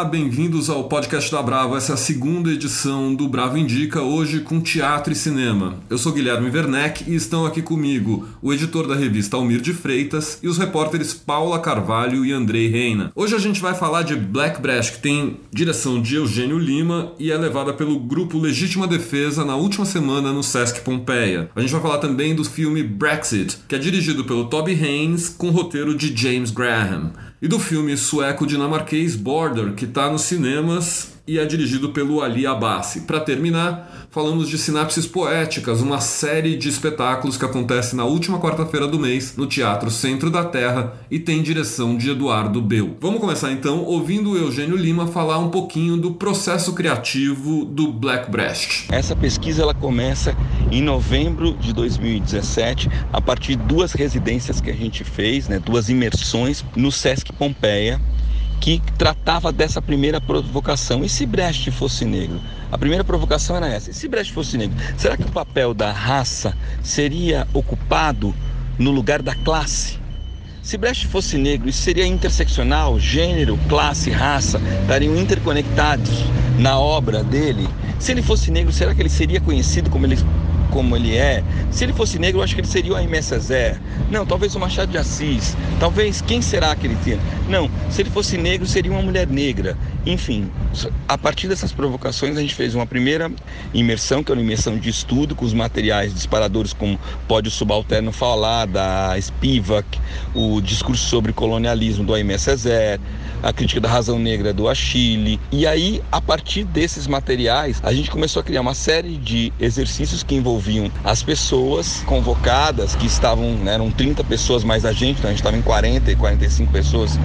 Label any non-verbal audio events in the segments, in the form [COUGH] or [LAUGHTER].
Olá, bem-vindos ao podcast da Bravo. Essa é a segunda edição do Bravo Indica, hoje com teatro e cinema. Eu sou Guilherme Werneck e estão aqui comigo o editor da revista Almir de Freitas e os repórteres Paula Carvalho e Andrei Reina. Hoje a gente vai falar de Black Breast, que tem direção de Eugênio Lima e é levada pelo grupo Legítima Defesa na última semana no Sesc Pompeia. A gente vai falar também do filme Brexit, que é dirigido pelo Toby Haynes com roteiro de James Graham e do filme sueco-dinamarquês Border, que está nos cinemas e é dirigido pelo Ali Abassi. Para terminar, falamos de Sinapses Poéticas, uma série de espetáculos que acontece na última quarta-feira do mês no Teatro Centro da Terra e tem direção de Eduardo Beu. Vamos começar então ouvindo o Eugênio Lima falar um pouquinho do processo criativo do Black Breast. Essa pesquisa ela começa em novembro de 2017 a partir de duas residências que a gente fez, né, duas imersões no Sesc Pompeia que tratava dessa primeira provocação. E se Brecht fosse negro? A primeira provocação era essa: e se Brecht fosse negro, será que o papel da raça seria ocupado no lugar da classe? Se Brecht fosse negro, isso seria interseccional, gênero, classe, raça, estariam interconectados na obra dele. Se ele fosse negro, será que ele seria conhecido como ele como ele é. Se ele fosse negro, eu acho que ele seria o Aimé Césaire. Não, talvez o Machado de Assis. Talvez, quem será que ele tinha? Não, se ele fosse negro, seria uma mulher negra. Enfim, a partir dessas provocações, a gente fez uma primeira imersão, que é uma imersão de estudo, com os materiais disparadores, como pode o subalterno falar, da Spivak, o discurso sobre colonialismo do Aimé Césaire, a crítica da razão negra do Achille. E aí, a partir desses materiais, a gente começou a criar uma série de exercícios que envolviam as pessoas convocadas, que estavam, né, eram 30 pessoas mais a gente, então a gente estava em 40 e 45 pessoas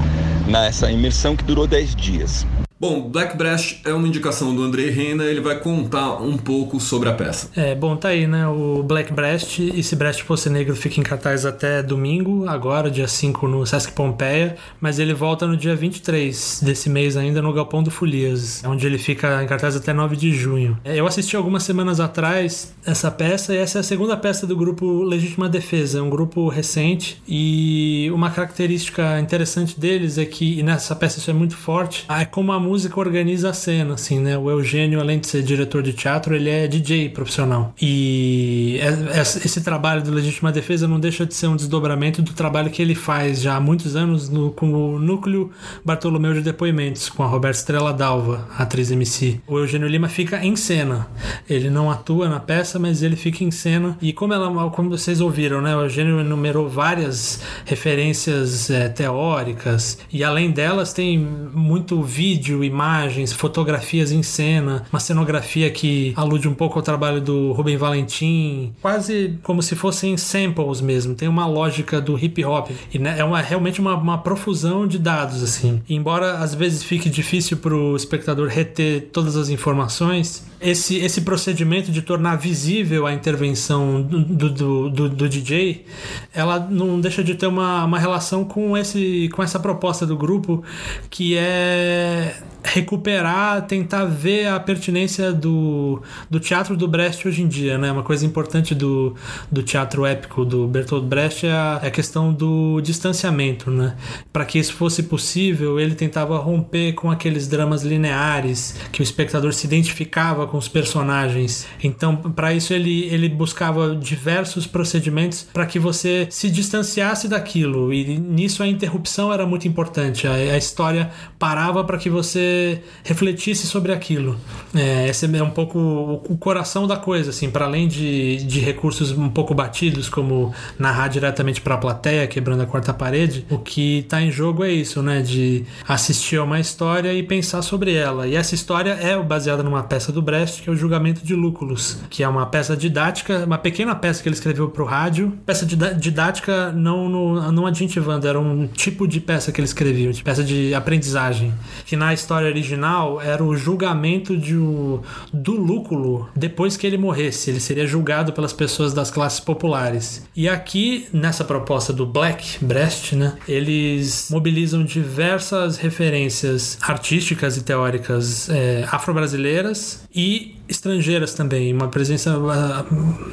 nessa imersão que durou 10 dias. Bom, Black Breast é uma indicação do Andrei Reina, ele vai contar um pouco sobre a peça. É, bom, tá aí, né? O Black Breast, e se Breast fosse negro, fica em cartaz até domingo, agora, dia 5, no Sesc Pompeia, mas ele volta no dia 23 desse mês ainda no Galpão do Folias, onde ele fica em cartaz até 9 de junho. É, eu assisti algumas semanas atrás essa peça, e essa é a segunda peça do grupo Legítima Defesa, um grupo recente, e uma característica interessante deles é que, e nessa peça isso é muito forte, é como a música organiza a cena, assim, né? O Eugênio, além de ser diretor de teatro, ele é DJ profissional. E é, é, esse trabalho do Legítima Defesa não deixa de ser um desdobramento do trabalho que ele faz já há muitos anos no, com o Núcleo Bartolomeu de Depoimentos, com a Roberta Estrela Dalva, atriz MC. O Eugênio Lima fica em cena. Ele não atua na peça, mas ele fica em cena. E como ela, como vocês ouviram, né? O Eugênio enumerou várias referências é, teóricas. E além delas, tem muito vídeo vídeo, imagens, fotografias em cena, uma cenografia que alude um pouco ao trabalho do Rubem Valentim, quase como se fossem samples mesmo. Tem uma lógica do hip hop e né, é uma, realmente uma, uma profusão de dados assim. E embora às vezes fique difícil para o espectador reter todas as informações, esse, esse procedimento de tornar visível a intervenção do, do, do, do, DJ, ela não deixa de ter uma, uma relação com, esse, com essa proposta do grupo que é recuperar, tentar ver a pertinência do, do teatro do Brecht hoje em dia, né? Uma coisa importante do, do teatro épico do Bertolt Brecht é a, é a questão do distanciamento, né? Para que isso fosse possível, ele tentava romper com aqueles dramas lineares que o espectador se identificava com os personagens. Então, para isso ele, ele buscava diversos procedimentos para que você se distanciasse daquilo e nisso a interrupção era muito importante. A, a história parava para que você refletisse sobre aquilo. É, esse é um pouco o coração da coisa, assim, para além de, de recursos um pouco batidos, como narrar diretamente para a plateia, quebrando a quarta parede, o que está em jogo é isso, né? De assistir a uma história e pensar sobre ela. E essa história é baseada numa peça do Brecht, que é o Julgamento de Lúculos, que é uma peça didática, uma pequena peça que ele escreveu para o rádio. Peça didática não, no, não adjetivando, era um tipo de peça que ele escreveu, de peça de aprendizagem, que na história história original era o julgamento de o, do Lúculo depois que ele morresse. Ele seria julgado pelas pessoas das classes populares. E aqui, nessa proposta do Black Breast, né, eles mobilizam diversas referências artísticas e teóricas é, afro-brasileiras e estrangeiras também. Uma presença.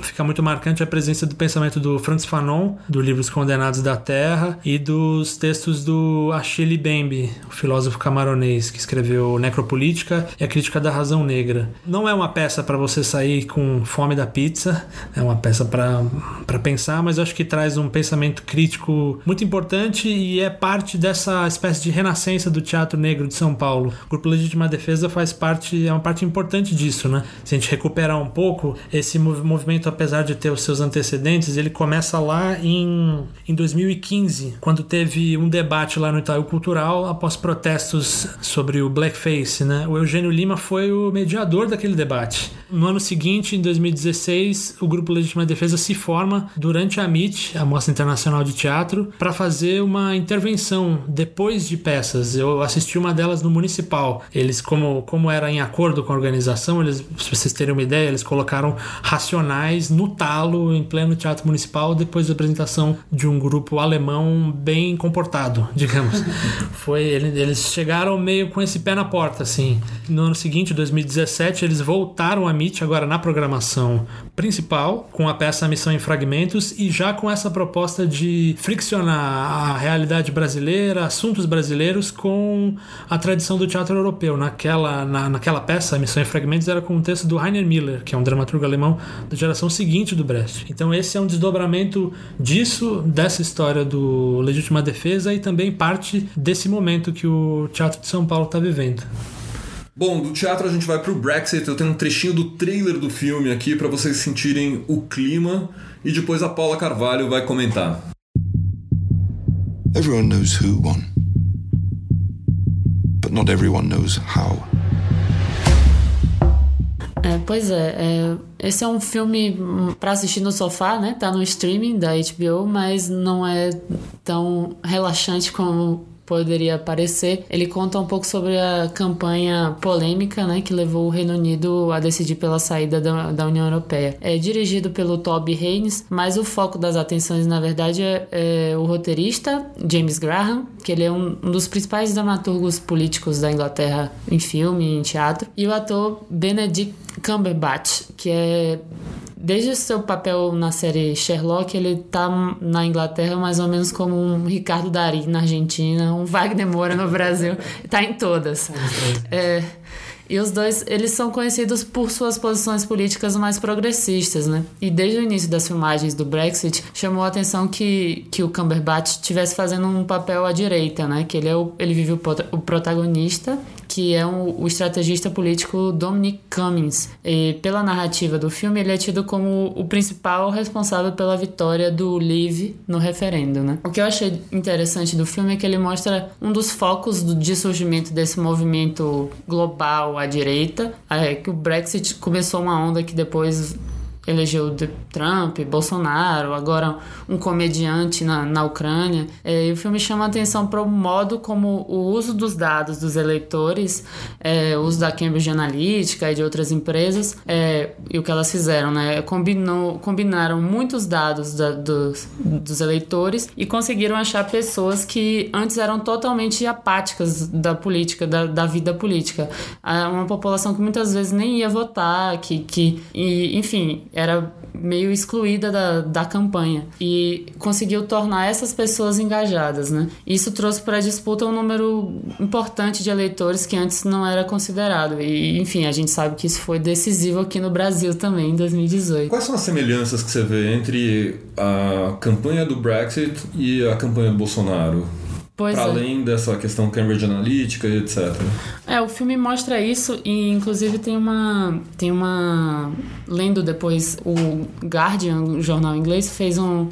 Fica muito marcante a presença do pensamento do Francis Fanon, do livro Os Condenados da Terra, e dos textos do Achille Mbembe, o filósofo camaronês, que escreveu Necropolítica e a Crítica da Razão Negra. Não é uma peça para você sair com fome da pizza, é uma peça para pensar, mas acho que traz um pensamento crítico muito importante e é parte dessa espécie de renascença do teatro negro de São Paulo. O Grupo Legítima Defesa faz parte, é uma parte importante disso, né? Se a gente recuperar um pouco, esse movimento, apesar de ter os seus antecedentes, ele começa lá em, em 2015, quando teve um debate lá no Itaú Cultural após protestos sobre o blackface, né? O Eugênio Lima foi o mediador daquele debate. No ano seguinte, em 2016, o Grupo Legítima Defesa se forma durante a MIT, a Mostra Internacional de Teatro, para fazer uma intervenção depois de peças. Eu assisti uma delas no Municipal. Eles, como, como era em acordo com a organização, eles, se vocês terem uma ideia, eles colocaram racionais no talo, em pleno Teatro Municipal, depois da apresentação de um grupo alemão bem comportado, [LAUGHS] digamos. Foi, eles chegaram meio com esse pé na porta, assim. No ano seguinte, 2017, eles voltaram a MIT agora na programação principal, com a peça Missão em Fragmentos e já com essa proposta de friccionar a realidade brasileira, assuntos brasileiros com a tradição do teatro europeu. Naquela, na, naquela peça, Missão em Fragmentos, era com o texto do Heiner Miller, que é um dramaturgo alemão da geração seguinte do Brecht. Então esse é um desdobramento disso, dessa história do Legítima Defesa e também parte desse momento que o Teatro de São Paulo está vivendo. Bom, do teatro a gente vai pro Brexit. Eu tenho um trechinho do trailer do filme aqui para vocês sentirem o clima e depois a Paula Carvalho vai comentar. Everyone knows who won. But not everyone knows how. É, pois é, é, esse é um filme para assistir no sofá, né? Tá no streaming da HBO, mas não é tão relaxante como poderia parecer, ele conta um pouco sobre a campanha polêmica né, que levou o Reino Unido a decidir pela saída da, da União Europeia. É dirigido pelo Toby Haynes, mas o foco das atenções, na verdade, é, é o roteirista James Graham, que ele é um, um, dos principais dramaturgos políticos da Inglaterra em filme e em teatro, e o ator Benedict Cumberbatch, que é desde o seu papel na série Sherlock, ele tá na Inglaterra mais ou menos como um Ricardo Dari na Argentina, um Wagner Moura no Brasil. [LAUGHS] tá em todas. É, e os dois, eles são conhecidos por suas posições políticas mais progressistas, né? E desde o início das filmagens do Brexit, chamou a atenção que, que o Cumberbatch estivesse fazendo um papel à direita, né? Que ele, é o, ele vive o, o protagonista que é um, o estrategista político Dominic Cummings. E pela narrativa do filme, ele é tido como o principal responsável pela vitória do Leave no referendo, né? O que eu achei interessante do filme é que ele mostra um dos focos do, de surgimento desse movimento global à direita, é que o Brexit começou uma onda que depois elegeu Trump, Bolsonaro, agora um comediante na, na Ucrânia. É, e o filme chama atenção para o modo como o uso dos dados dos eleitores, é, o uso da Cambridge Analytica e de outras empresas, é, e o que elas fizeram, né? Combinou, combinaram muitos dados da, dos, dos eleitores e conseguiram achar pessoas que antes eram totalmente apáticas da política, da, da vida política. Uma população que muitas vezes nem ia votar, que, que e, enfim, era meio excluída da, da campanha e conseguiu tornar essas pessoas engajadas, né? Isso trouxe para a disputa um número importante de eleitores que antes não era considerado e, enfim, a gente sabe que isso foi decisivo aqui no Brasil também em 2018. Quais são as semelhanças que você vê entre a campanha do Brexit e a campanha do Bolsonaro? Pois pra é. além dessa questão Cambridge Analytica e etc. É, o filme mostra isso e inclusive tem uma tem uma lendo depois o Guardian, o jornal inglês, fez um,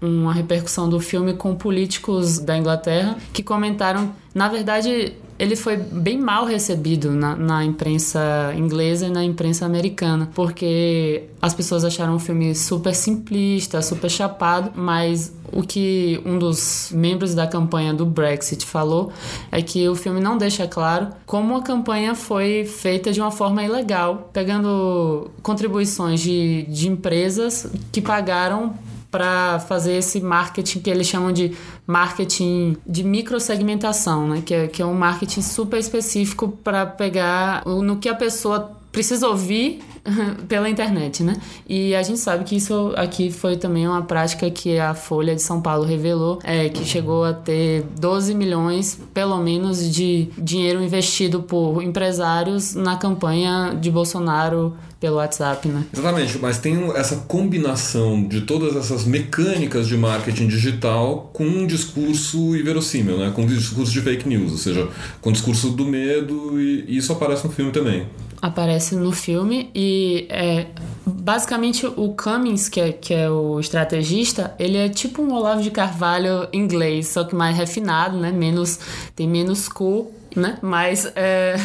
uma repercussão do filme com políticos da Inglaterra que comentaram, na verdade, ele foi bem mal recebido na, na, imprensa inglesa e na imprensa americana, porque as pessoas acharam o filme super simplista, super chapado, mas o que um dos membros da campanha do Brexit falou é que o filme não deixa claro como a campanha foi feita de uma forma ilegal, pegando contribuições de, de empresas que pagaram para fazer esse marketing que eles chamam de marketing de microsegmentação, né? que, é, que é um marketing super específico para pegar no que a pessoa precisa ouvir [LAUGHS] pela internet, né? E a gente sabe que isso aqui foi também uma prática que a Folha de São Paulo revelou, é, que chegou a ter 12 milhões, pelo menos, de dinheiro investido por empresários na campanha de Bolsonaro pelo WhatsApp, né? Exatamente, mas tem essa combinação de todas essas mecânicas de marketing digital com um discurso inverossímil, né? Com um discurso de fake news, ou seja, com o discurso do medo e isso aparece no filme também aparece no filme e é, basicamente o Cummings, que é, que é o estrategista, ele é tipo um Olavo de Carvalho inglês, só que mais refinado, né? Menos, tem menos cool né? Mas é,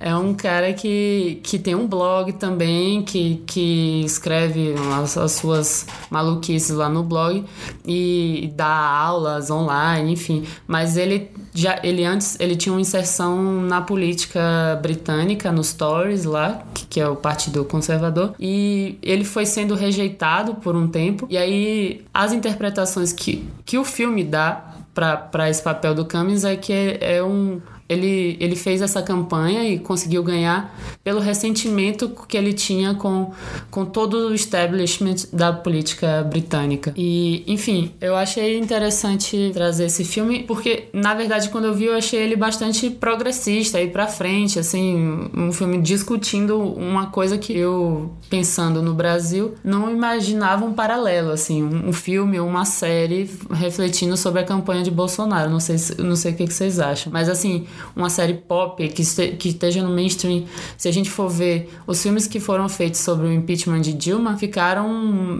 é um cara que, que tem um blog também, que, que escreve as, as suas maluquices lá no blog e dá aulas online, enfim. Mas ele já ele antes ele tinha uma inserção na política britânica, nos Tories lá, que, que é o Partido Conservador, e ele foi sendo rejeitado por um tempo. E aí as interpretações que, que o filme dá para esse papel do Cummings é que é, é um ele, ele fez essa campanha e conseguiu ganhar pelo ressentimento que ele tinha com, com todo o establishment da política britânica. E, enfim, eu achei interessante trazer esse filme porque, na verdade, quando eu vi, eu achei ele bastante progressista e para frente, assim, um filme discutindo uma coisa que eu, pensando no Brasil, não imaginava um paralelo, assim, um, um filme ou uma série refletindo sobre a campanha de Bolsonaro. Não sei, não sei o que vocês acham, mas assim, uma série pop que, este, que esteja no mainstream, se a gente for ver os filmes que foram feitos sobre o impeachment de Dilma, ficaram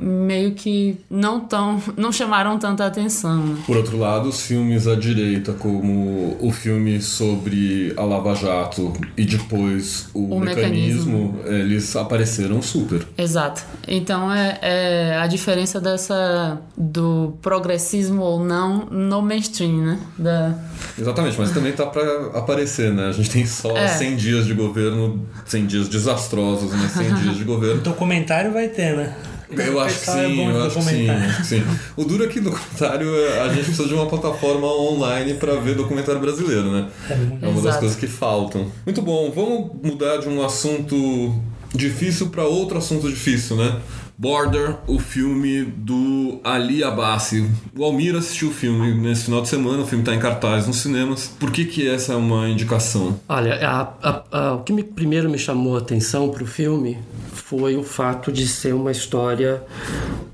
meio que não tão. [LAUGHS] não chamaram tanta atenção. Né? Por outro lado, os filmes à direita, como o filme sobre a Lava Jato e depois o, o mecanismo, mecanismo, eles apareceram super. Exato. Então é, é a diferença dessa do progressismo ou não no mainstream, né? Da... Exatamente, mas também tá para aparecer, né? A gente tem só é. 100 dias de governo, 100 dias desastrosos, né? 100 [LAUGHS] dias de governo. Documentário vai ter, né? Eu acho que sim, é eu acho que sim, acho que sim. O duro é que documentário, a gente precisa de uma plataforma online para ver documentário brasileiro, né? É, é uma das coisas que faltam. Muito bom, vamos mudar de um assunto difícil para outro assunto difícil, né? Border, o filme do Ali Abassi. O Almir assistiu o filme nesse final de semana, o filme está em cartaz nos cinemas. Por que, que essa é uma indicação? Olha, a, a, a, o que me, primeiro me chamou a atenção para o filme foi o fato de ser uma história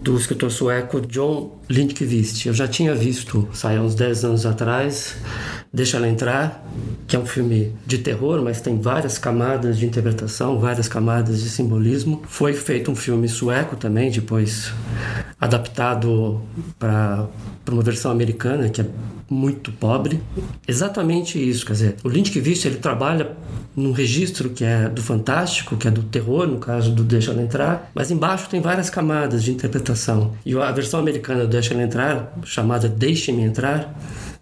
do escritor sueco John Lindqvist. Eu já tinha visto, saiu uns 10 anos atrás, Deixa Ela Entrar, que é um filme de terror, mas tem várias camadas de interpretação, várias camadas de simbolismo. Foi feito um filme sueco também, depois adaptado para uma versão americana, que é muito pobre. Exatamente isso, quer dizer, o Lindqvist ele trabalha num registro que é do fantástico, que é do terror, no caso do Deixa Ela Entrar, mas embaixo tem várias camadas de interpretação. E a versão americana do Deixa Ela Entrar, chamada Deixe-me Entrar,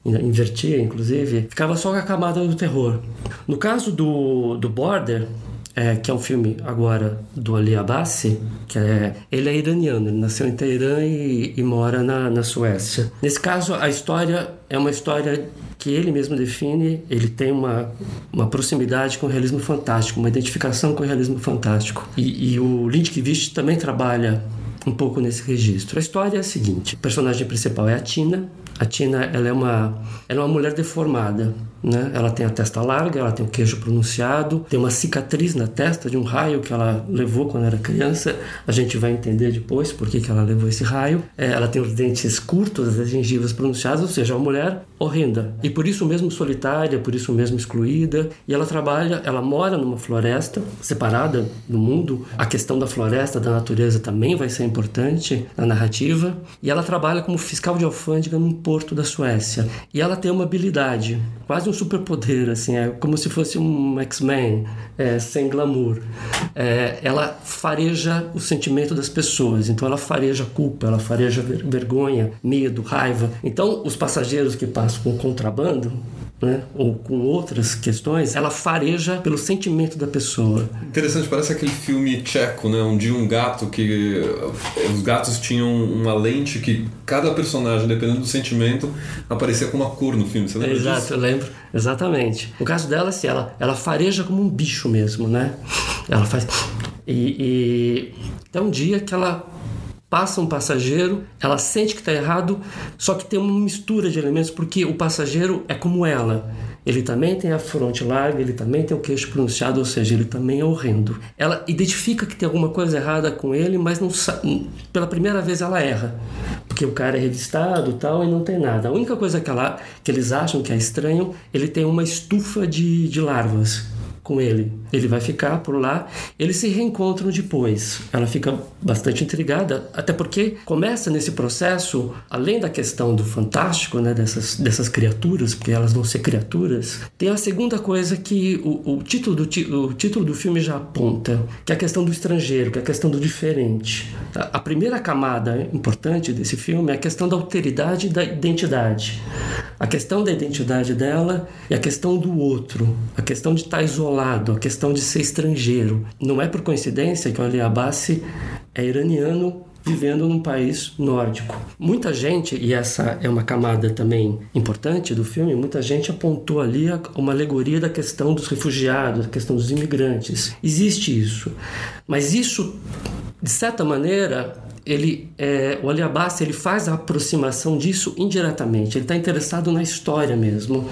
invertia inclusive, ficava só com a camada do terror. No caso do, do Border, é, que é um filme agora do Ali Abbasi, que é, ele é iraniano, ele nasceu em Teherã e, e mora na, na Suécia. Nesse caso, a história é uma história que ele mesmo define, ele tem uma, uma proximidade com o realismo fantástico, uma identificação com o realismo fantástico. E, e o Lindqvist também trabalha um pouco nesse registro. A história é a seguinte: o personagem principal é a Tina, a Tina ela é uma, ela é uma mulher deformada. Né? Ela tem a testa larga, ela tem o queijo pronunciado, tem uma cicatriz na testa de um raio que ela levou quando era criança. A gente vai entender depois por que, que ela levou esse raio. É, ela tem os dentes curtos, as gengivas pronunciadas, ou seja, uma mulher horrenda. E por isso mesmo solitária, por isso mesmo excluída. E ela trabalha, ela mora numa floresta separada do mundo. A questão da floresta, da natureza também vai ser importante na narrativa. E ela trabalha como fiscal de alfândega num porto da Suécia. E ela tem uma habilidade, quase um superpoder, assim, é como se fosse um X-Men é, sem glamour. É, ela fareja o sentimento das pessoas, então ela fareja culpa, ela fareja vergonha, medo, raiva. Então, os passageiros que passam com contrabando né, ou com outras questões, ela fareja pelo sentimento da pessoa. Interessante, parece aquele filme tcheco, né? Onde um gato que. Os gatos tinham uma lente que cada personagem, dependendo do sentimento, aparecia com uma cor no filme. Você lembra Exato, disso? eu lembro. Exatamente. No caso dela, assim, ela, ela fareja como um bicho mesmo, né? Ela faz. E, e até um dia que ela passa um passageiro, ela sente que está errado, só que tem uma mistura de elementos, porque o passageiro é como ela. Ele também tem a fronte larga, ele também tem o queixo pronunciado, ou seja, ele também é horrendo. Ela identifica que tem alguma coisa errada com ele, mas não pela primeira vez ela erra. Porque o cara é revistado tal e não tem nada. A única coisa que, ela, que eles acham que é estranho, ele tem uma estufa de, de larvas com ele. Ele vai ficar por lá, eles se reencontram depois. Ela fica bastante intrigada, até porque começa nesse processo, além da questão do fantástico, né, dessas, dessas criaturas, porque elas vão ser criaturas, tem a segunda coisa que o, o, título, do, o título do filme já aponta, que é a questão do estrangeiro, que é a questão do diferente. A, primeira camada importante desse filme é a questão da alteridade da identidade. A questão da identidade dela e a questão do outro, a questão de estar isolado isolado, a questão de ser estrangeiro. Não é por coincidência que o Ali Abbasi é iraniano vivendo num país nórdico. Muita gente, e essa é uma camada também importante do filme, muita gente apontou ali uma alegoria da questão dos refugiados, da questão dos imigrantes. Existe isso. Mas isso, de certa maneira, ele, é, o Ali Abbas, ele faz a aproximação disso indiretamente. Ele está interessado na história mesmo, uhum.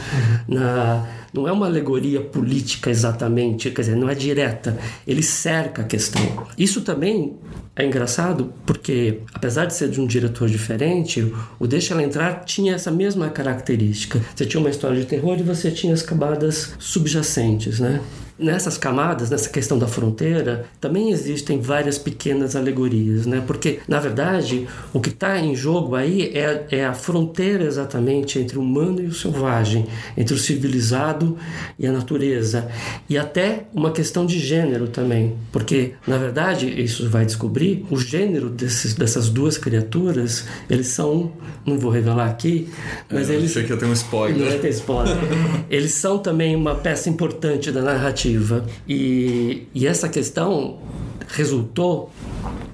na, não é uma alegoria política exatamente, quer dizer, não é direta. Ele cerca a questão. Isso também é engraçado porque, apesar de ser de um diretor diferente, o Deixa Ela Entrar tinha essa mesma característica. Você tinha uma história de terror e você tinha as camadas subjacentes, né? Nessas camadas, nessa questão da fronteira, também existem várias pequenas alegorias, né? Porque, na verdade, o que está em jogo aí é, é a fronteira exatamente entre o humano e o selvagem, entre o civilizado e a natureza. E até uma questão de gênero também, porque, na verdade, isso vai descobrir, o gênero desses, dessas duas criaturas, eles são, não vou revelar aqui, mas é, eles... Achei que ia ter um spoiler. Não ter spoiler. [LAUGHS] eles são também uma peça importante da narrativa narrativa. E, e essa questão resultou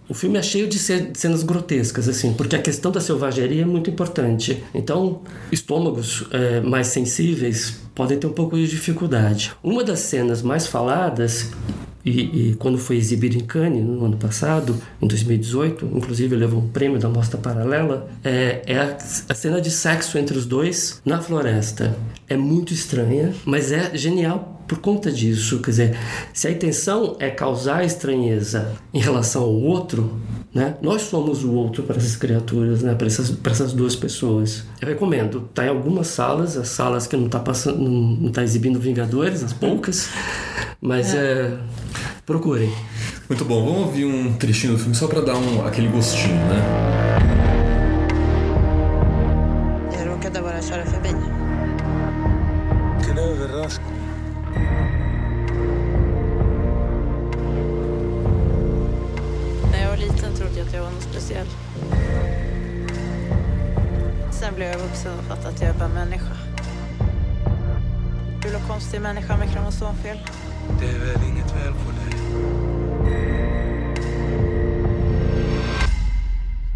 o filme é cheio de cenas grotescas, assim, porque a questão da selvageria é muito importante. Então, estômagos é, mais sensíveis podem ter um pouco de dificuldade. Uma das cenas mais faladas e, e, quando foi exibido em Cannes no ano passado, em 2018, inclusive levou um prêmio da Mostra Paralela, é, é a, a, cena de sexo entre os dois na floresta. É muito estranha, mas é genial por conta disso. Quer dizer, se a intenção é causar estranheza em relação ao outro, né? Nós somos o outro para essas criaturas, né? Para essas, para essas duas pessoas. Eu recomendo. Tá em algumas salas, as salas que não tá passando, não, não tá exibindo Vingadores, as poucas, [LAUGHS] mas é. é procurem. Muito bom. Vamos ouvir um trechinho do filme só para dar um, aquele gostinho, né? Kromosomfel. Det är väl inget fel på dig?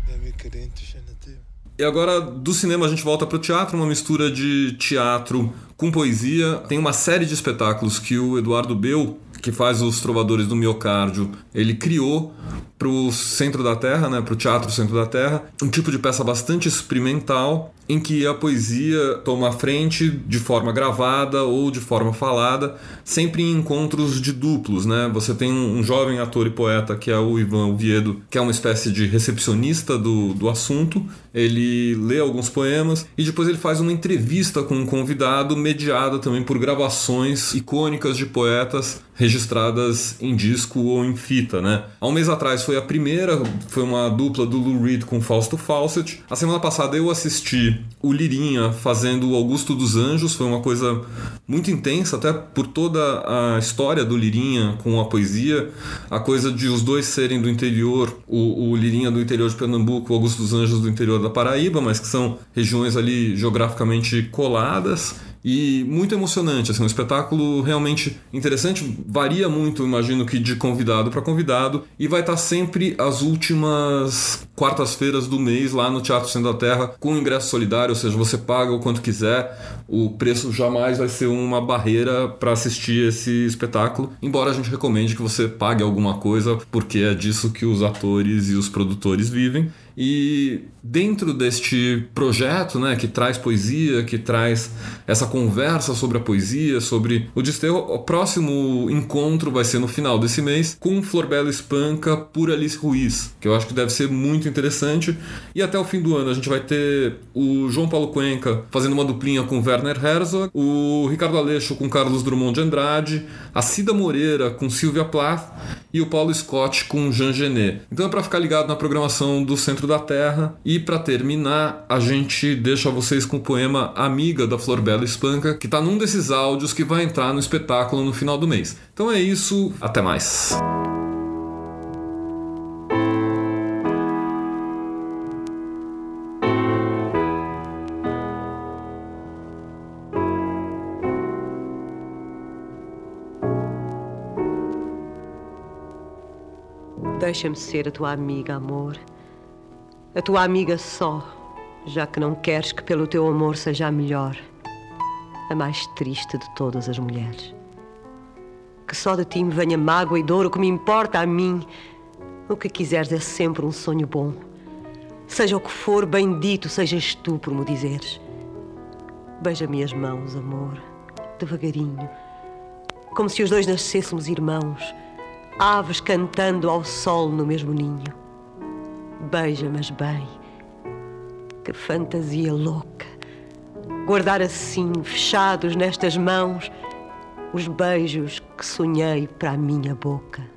Det är mycket du inte känner till. E agora, do cinema, a gente volta para o teatro, uma mistura de teatro com poesia. Tem uma série de espetáculos que o Eduardo Beu, que faz os Trovadores do Miocárdio, ele criou para o centro da Terra, né, para o Teatro Centro da Terra, um tipo de peça bastante experimental em que a poesia toma a frente de forma gravada ou de forma falada, sempre em encontros de duplos, né? Você tem um, jovem ator e poeta que é o Ivan Oviedo, que é uma espécie de recepcionista do, do assunto. Ele lê alguns poemas e depois ele faz uma entrevista com um convidado, mediada também por gravações icônicas de poetas registradas em disco ou em fita, né? Há um mês atrás foi a primeira, foi uma dupla do Lou Reed com Fausto Fawcett. A semana passada eu assisti o Lirinha fazendo o Augusto dos Anjos, foi uma coisa muito intensa, até por toda a história do Lirinha com a poesia, a coisa de os dois serem do interior, o, o Lirinha do interior de Pernambuco, o Augusto dos Anjos do interior da Paraíba, mas que são regiões ali geograficamente coladas e muito emocionante, assim, um espetáculo realmente interessante, varia muito, imagino que de convidado para convidado, e vai estar sempre às últimas quartas-feiras do mês lá no Teatro Centro da Terra com ingresso solidário, ou seja, você paga o quanto quiser, o preço jamais vai ser uma barreira para assistir esse espetáculo, embora a gente recomende que você pague alguma coisa, porque é disso que os atores e os produtores vivem. E dentro deste projeto, né, que traz poesia, que traz essa conversa sobre a poesia, sobre o desterro, o próximo encontro vai ser no final desse mês com Florbela Espanca por Alice Ruiz, que eu acho que deve ser muito interessante. E até o fim do ano a gente vai ter o João Paulo Cuenca fazendo uma duplinha com Werner Herzog, o Ricardo Aleixo com Carlos Drummond de Andrade, a Cida Moreira com Silvia Plath e o Paulo Scott com Jean Genet. Então é para ficar ligado na programação do Centro da Terra. E para terminar, a gente deixa vocês com o poema Amiga da Flor Bela Espanca, que está num desses áudios que vai entrar no espetáculo no final do mês. Então é isso, até mais. Deixa-me ser a tua amiga, amor. A tua amiga só, já que não queres que pelo teu amor seja a melhor, a mais triste de todas as mulheres. Que só de ti me venha mágoa e dor, o que me importa a mim. O que quiseres é sempre um sonho bom. Seja o que for, bendito sejas tu por me dizeres. Beija-me as mãos, amor, devagarinho, como se os dois nascêssemos irmãos aves cantando ao sol no mesmo ninho. Beija, mas bem, que fantasia louca, guardar assim, fechados nestas mãos, os beijos que sonhei para a minha boca.